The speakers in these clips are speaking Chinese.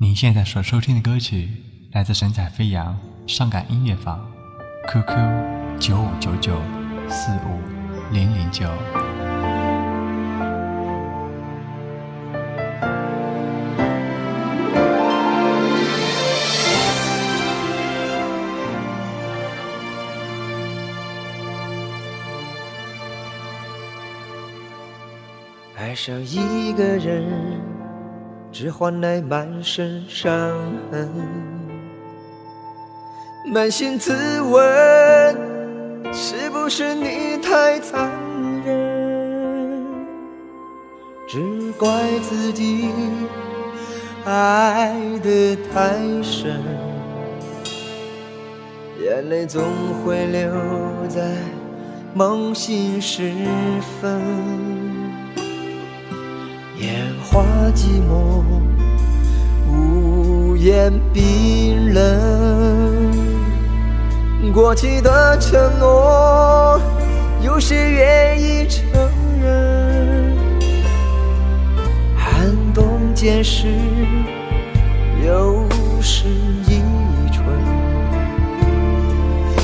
您现在所收听的歌曲来自神采飞扬伤感音乐坊，QQ 九五九九四五零零九。爱上一个人，只换来满身伤痕。扪心自问，是不是你太残忍？只怪自己爱得太深，眼泪总会留在梦醒时分。寂寞，无言冰冷。过期的承诺，有谁愿意承认？寒冬渐逝，又是一春，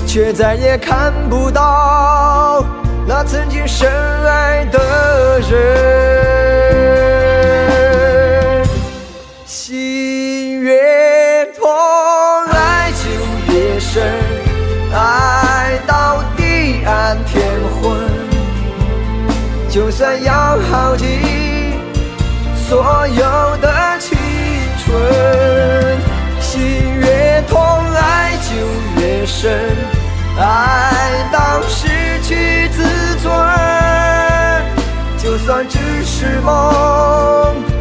却再也看不到那曾经深爱就算要耗尽所有的青春，心越痛，爱就越深，爱到失去自尊。就算只是梦。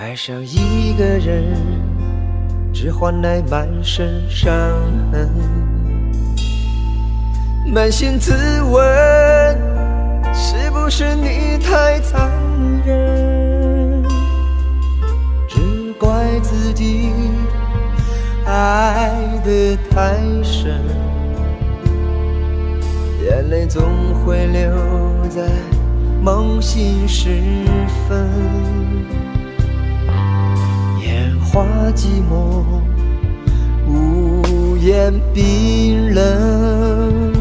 爱上一个人，只换来满身伤痕。扪心自问，是不是你太残忍？只怪自己爱得太深，眼泪总会留在梦醒时分。花寂寞，屋檐冰冷。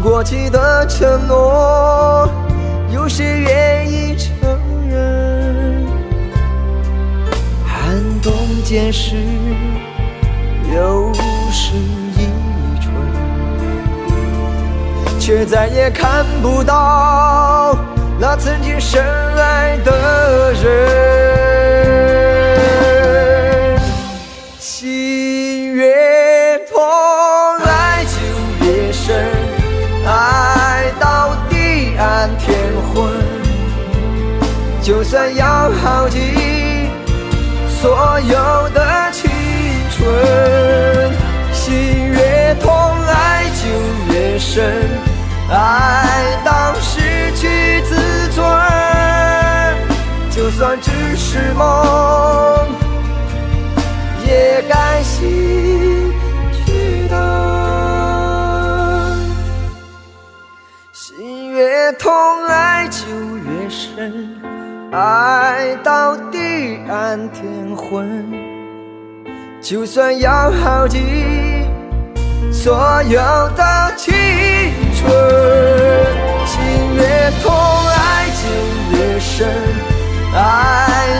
过期的承诺，有谁愿意承认？寒冬渐逝，又是一春，却再也看不到那曾经深爱的人。心越痛，爱就越深，爱到地暗天昏。就算要耗尽所有的青春，心越痛，爱就越深，爱到失去自尊。就算只是梦。爱就越深爱到地暗天昏就算要耗尽所有的青春心越痛爱就越深爱